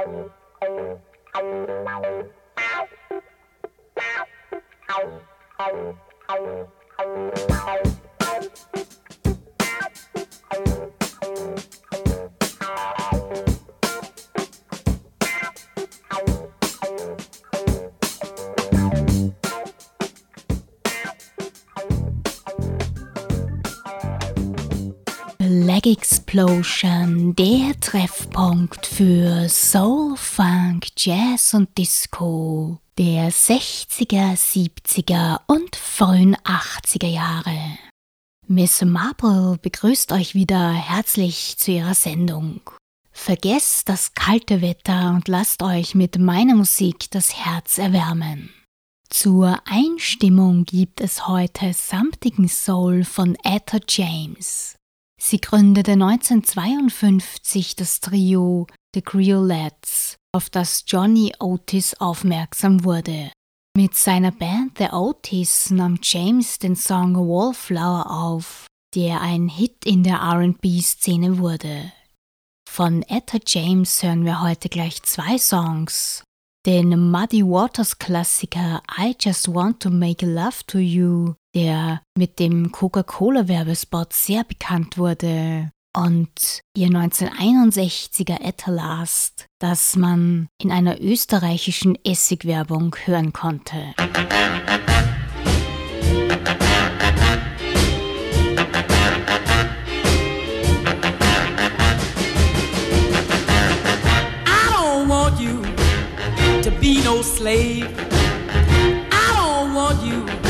Thank you. Black Explosion, der Treffpunkt für Soul, Funk, Jazz und Disco der 60er, 70er und frühen 80er Jahre. Miss Marple begrüßt euch wieder herzlich zu ihrer Sendung. Vergesst das kalte Wetter und lasst euch mit meiner Musik das Herz erwärmen. Zur Einstimmung gibt es heute samtigen Soul von Etta James. Sie gründete 1952 das Trio The Creolettes, auf das Johnny Otis aufmerksam wurde. Mit seiner Band The Otis nahm James den Song Wallflower auf, der ein Hit in der RB-Szene wurde. Von Etta James hören wir heute gleich zwei Songs. Den Muddy Waters Klassiker I Just Want to Make Love to You der mit dem Coca-Cola-Werbespot sehr bekannt wurde und ihr 1961er Etalast, das man in einer österreichischen Essigwerbung hören konnte. I don't want you to be no slave. I don't want you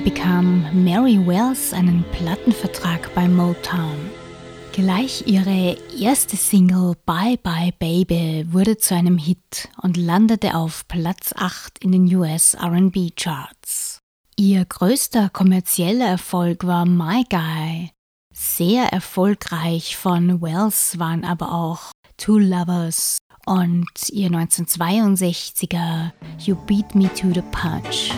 bekam Mary Wells einen Plattenvertrag bei Motown. Gleich ihre erste Single Bye Bye Baby wurde zu einem Hit und landete auf Platz 8 in den US RB Charts. Ihr größter kommerzieller Erfolg war My Guy. Sehr erfolgreich von Wells waren aber auch Two Lovers und ihr 1962er You Beat Me to the Punch.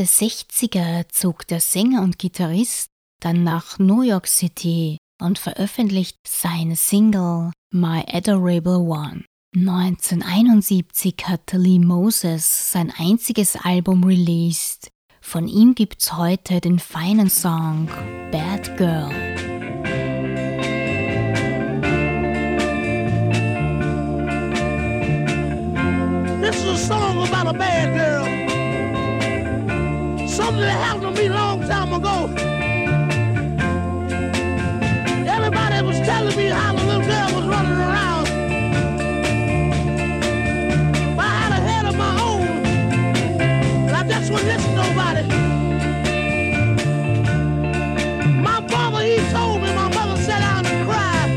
Der 60er zog der Sänger und Gitarrist dann nach New York City und veröffentlicht seine Single My Adorable One. 1971 hatte Lee Moses sein einziges Album released. Von ihm gibt's heute den feinen Song Bad Girl. This is a song about a bad girl. Something that happened to me a long time ago. Everybody was telling me how the little girl was running around. But I had a head of my own. And I just wouldn't listen to nobody. My father, he told me, my mother sat down and cried.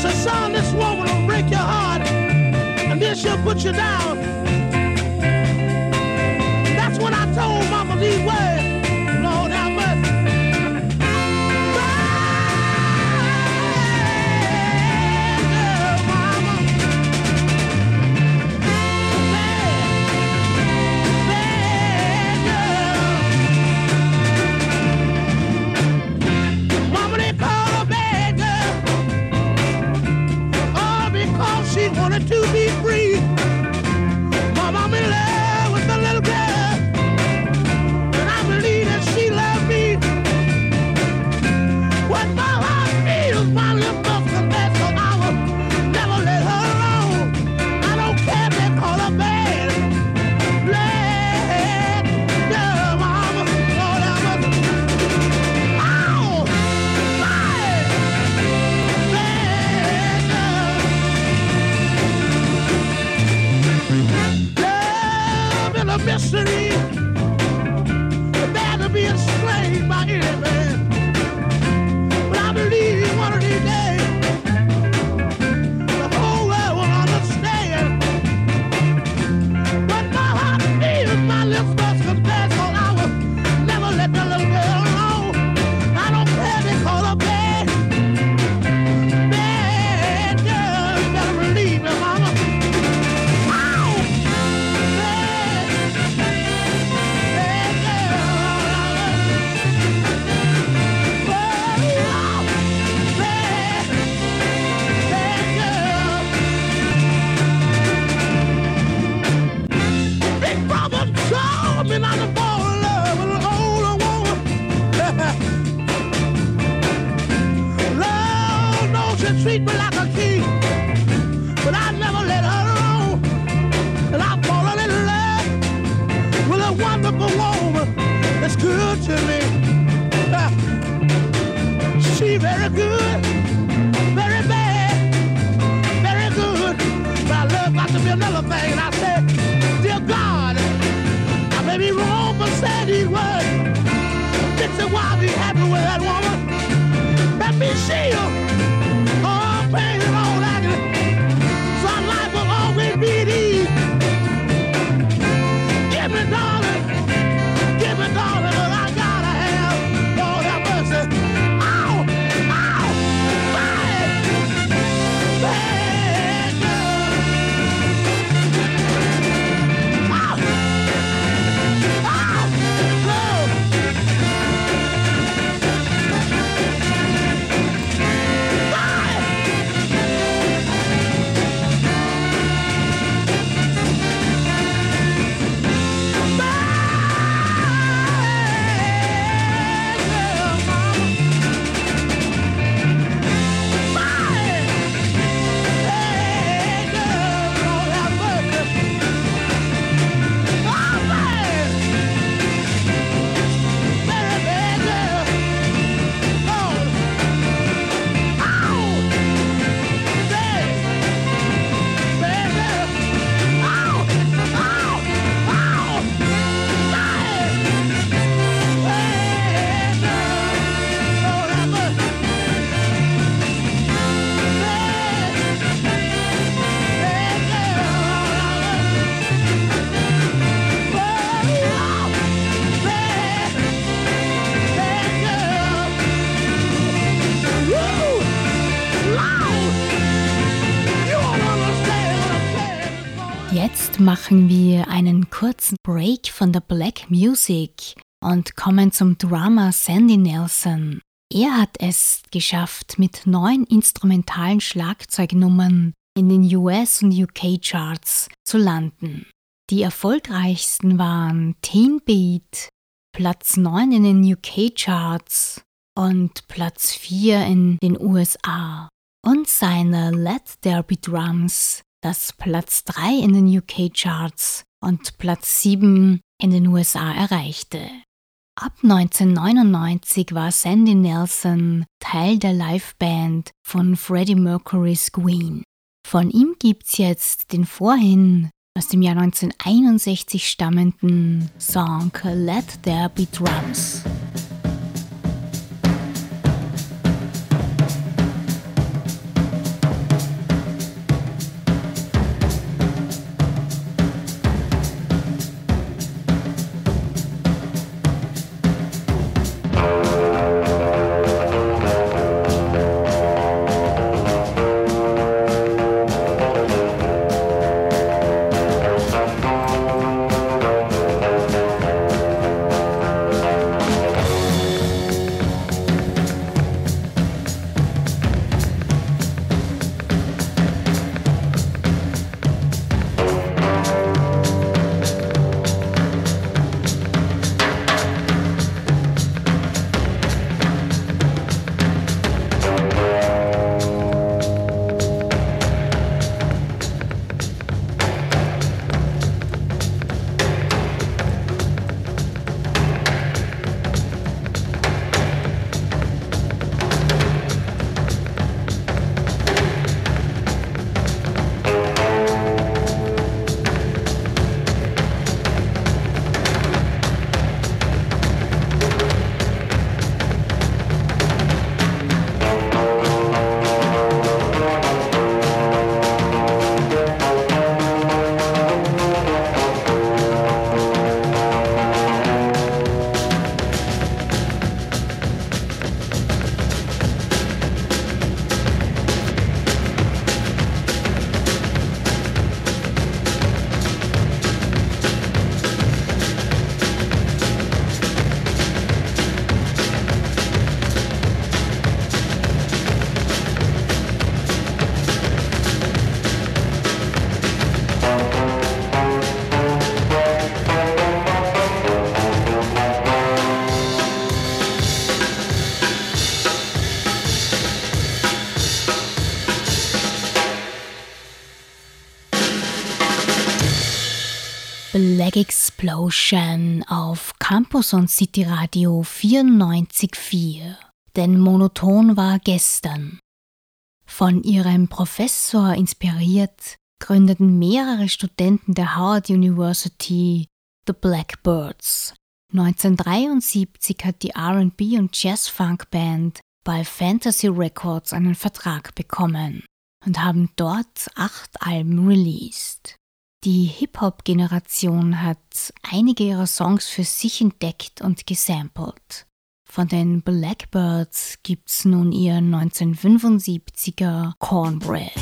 Said, son, this woman will break your heart. And then she'll put you down. Kurzen Break von der Black Music und kommen zum Drummer Sandy Nelson. Er hat es geschafft, mit neun instrumentalen Schlagzeugnummern in den US- und UK-Charts zu landen. Die erfolgreichsten waren Teen Beat, Platz 9 in den UK-Charts und Platz 4 in den USA. Und seine Let There Be Drums, das Platz 3 in den UK-Charts und Platz 7 in den USA erreichte. Ab 1999 war Sandy Nelson Teil der Liveband von Freddie Mercury's Queen. Von ihm gibt's jetzt den vorhin aus dem Jahr 1961 stammenden Song Let There Be Drums. Black Explosion auf Campus und City Radio 94.4. Denn monoton war gestern. Von ihrem Professor inspiriert, gründeten mehrere Studenten der Howard University The Blackbirds. 1973 hat die RB und Jazz-Funk Band bei Fantasy Records einen Vertrag bekommen und haben dort acht Alben released. Die Hip-Hop-Generation hat einige ihrer Songs für sich entdeckt und gesampelt. Von den Blackbirds gibt's nun ihr 1975er Cornbread.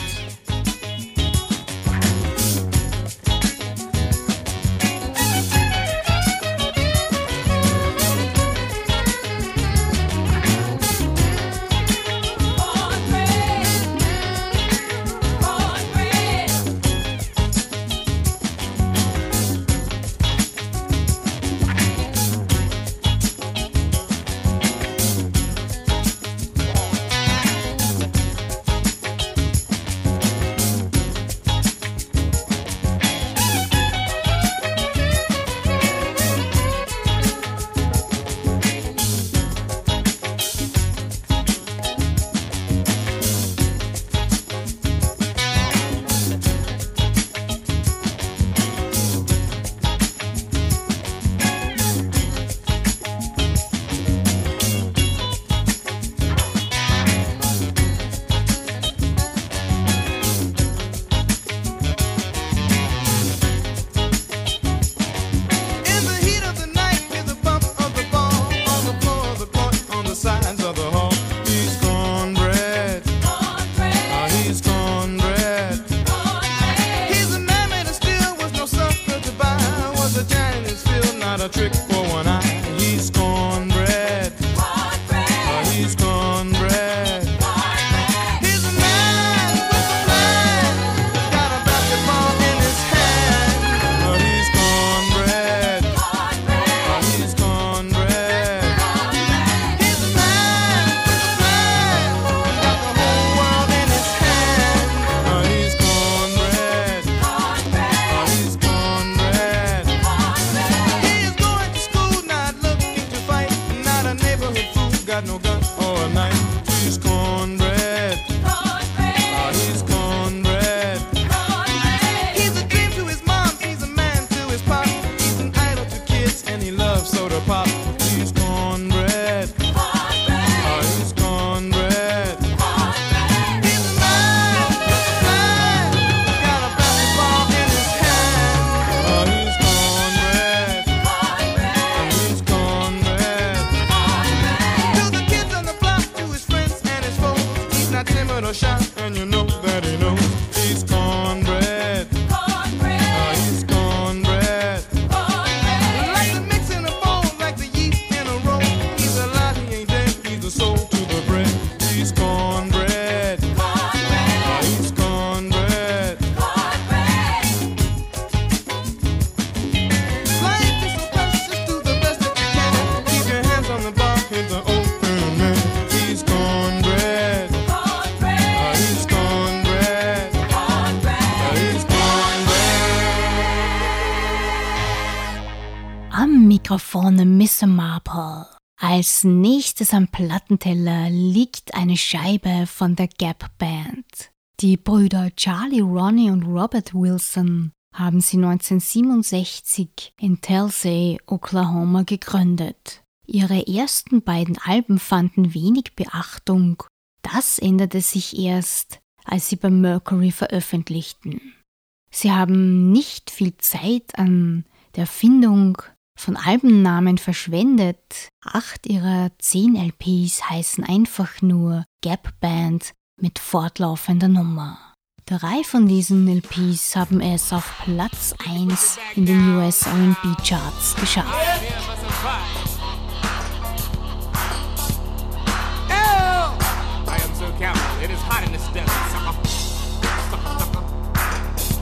Als nächstes am Plattenteller liegt eine Scheibe von der Gap Band. Die Brüder Charlie, Ronnie und Robert Wilson haben sie 1967 in Telsey, Oklahoma gegründet. Ihre ersten beiden Alben fanden wenig Beachtung. Das änderte sich erst, als sie bei Mercury veröffentlichten. Sie haben nicht viel Zeit an der Findung von Albennamen verschwendet. Acht ihrer zehn LPs heißen einfach nur Gap Band mit fortlaufender Nummer. Drei von diesen LPs haben es auf Platz 1 in den US RB Charts geschafft.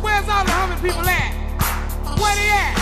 Where's all the humming people at? Where they at?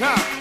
huh?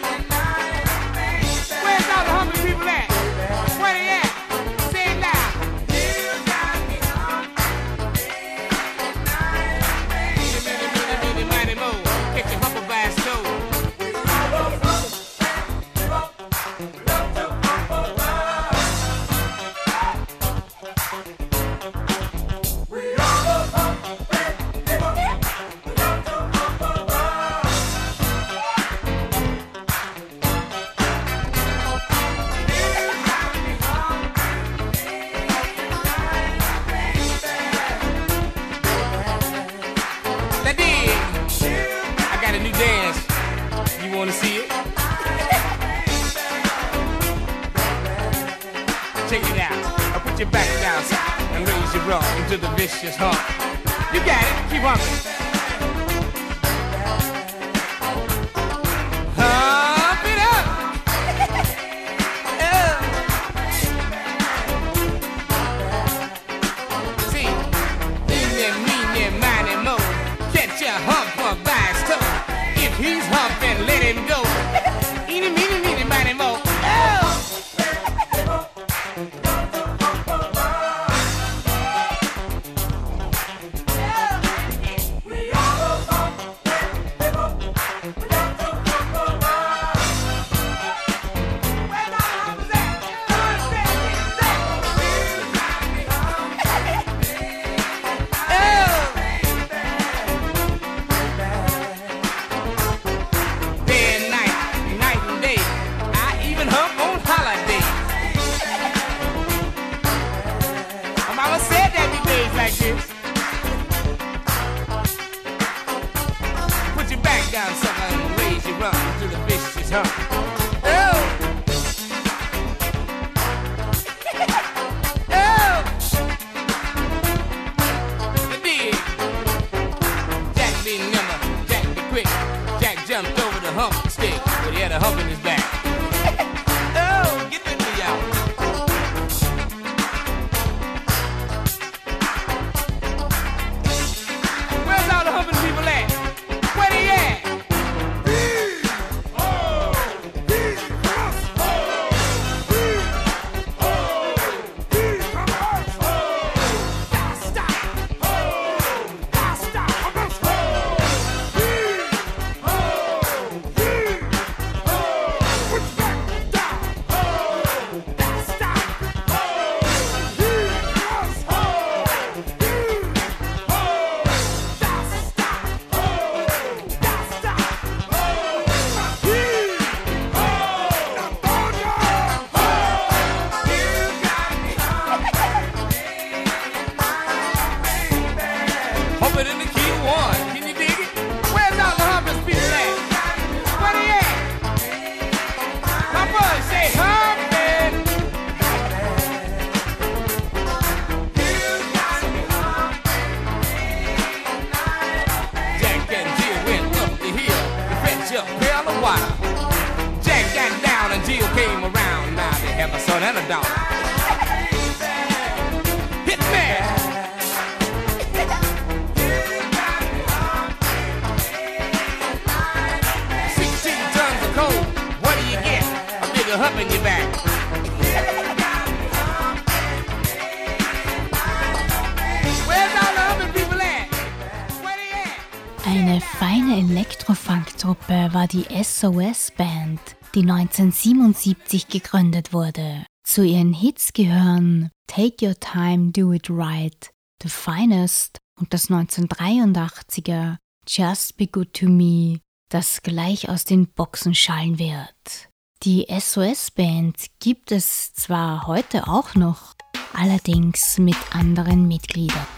War die SOS Band, die 1977 gegründet wurde. Zu ihren Hits gehören Take Your Time, Do It Right, The Finest und das 1983er Just Be Good to Me, das gleich aus den Boxen schallen wird. Die SOS Band gibt es zwar heute auch noch, allerdings mit anderen Mitgliedern.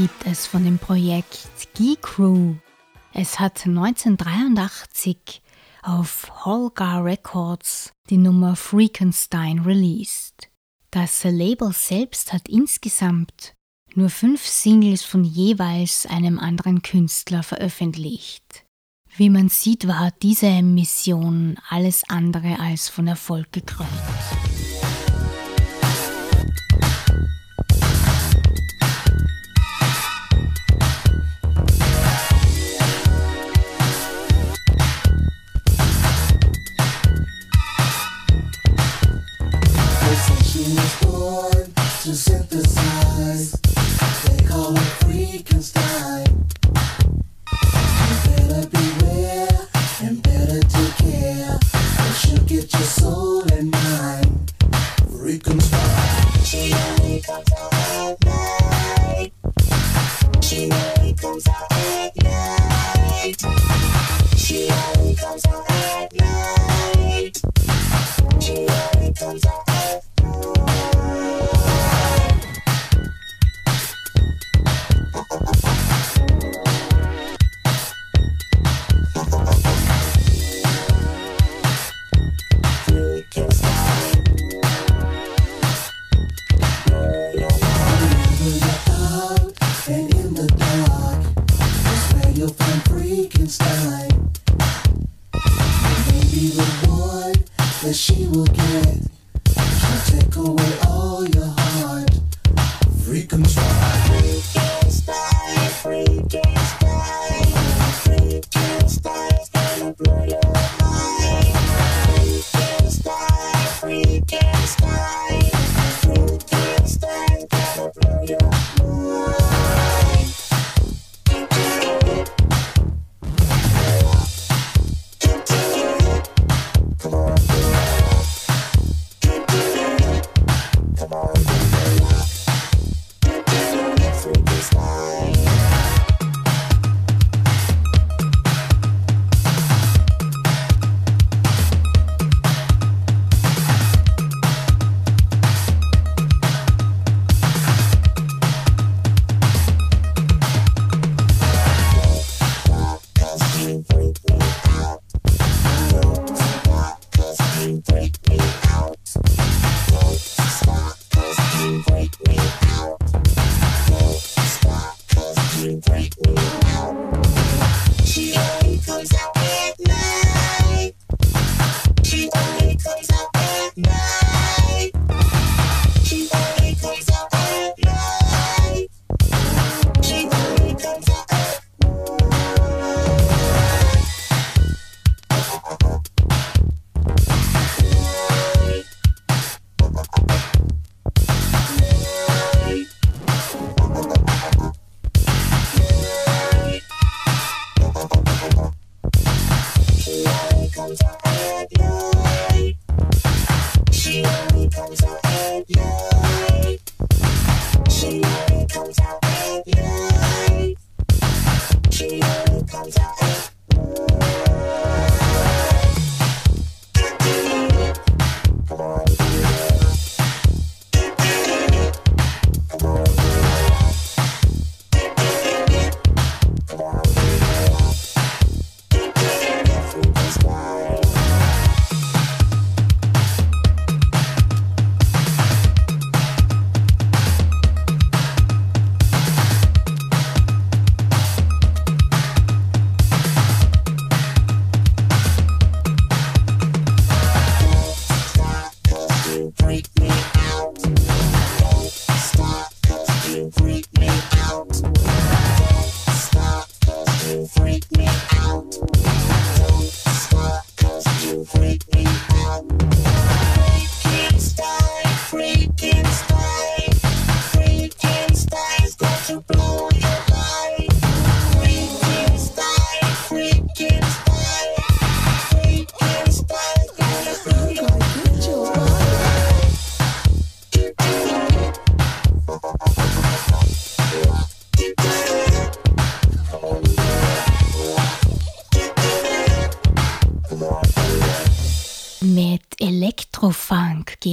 gibt es von dem Projekt Ski Crew. Es hat 1983 auf Holgar Records die Nummer Freakenstein released. Das Label selbst hat insgesamt nur fünf Singles von jeweils einem anderen Künstler veröffentlicht. Wie man sieht, war diese Mission alles andere als von Erfolg gekrönt.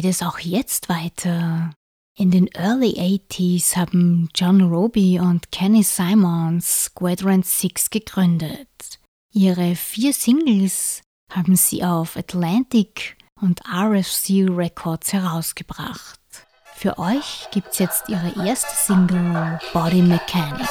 es auch jetzt weiter? In den Early 80s haben John Roby und Kenny Simons Squadron 6 gegründet. Ihre vier Singles haben sie auf Atlantic und RFC Records herausgebracht. Für euch gibt's jetzt ihre erste Single Body Mechanic.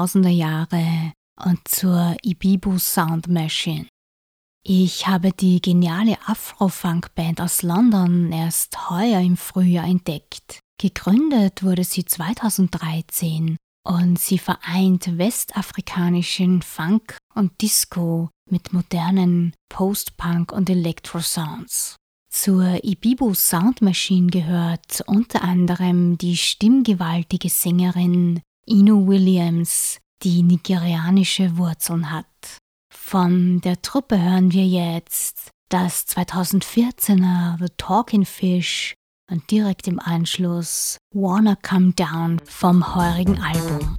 2000er Jahre und zur Ibibu Sound Machine. Ich habe die geniale Afro-Funk-Band aus London erst heuer im Frühjahr entdeckt. Gegründet wurde sie 2013 und sie vereint westafrikanischen Funk und Disco mit modernen Post-Punk und Electro-Sounds. Zur Ibibu Sound Machine gehört unter anderem die stimmgewaltige Sängerin Inu Williams, die nigerianische Wurzeln hat. Von der Truppe hören wir jetzt das 2014er The Talking Fish und direkt im Anschluss Wanna Come Down vom heurigen Album.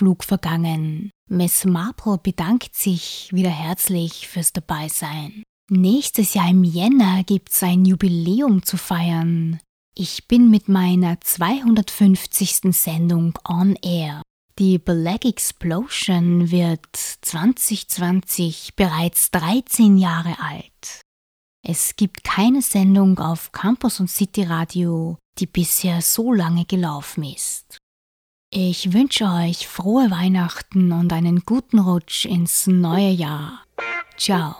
Flug vergangen. Miss Marple bedankt sich wieder herzlich fürs Dabeisein. Nächstes Jahr im Jänner gibt's ein Jubiläum zu feiern. Ich bin mit meiner 250. Sendung on air. Die Black Explosion wird 2020 bereits 13 Jahre alt. Es gibt keine Sendung auf Campus und City Radio, die bisher so lange gelaufen ist. Ich wünsche euch frohe Weihnachten und einen guten Rutsch ins neue Jahr. Ciao.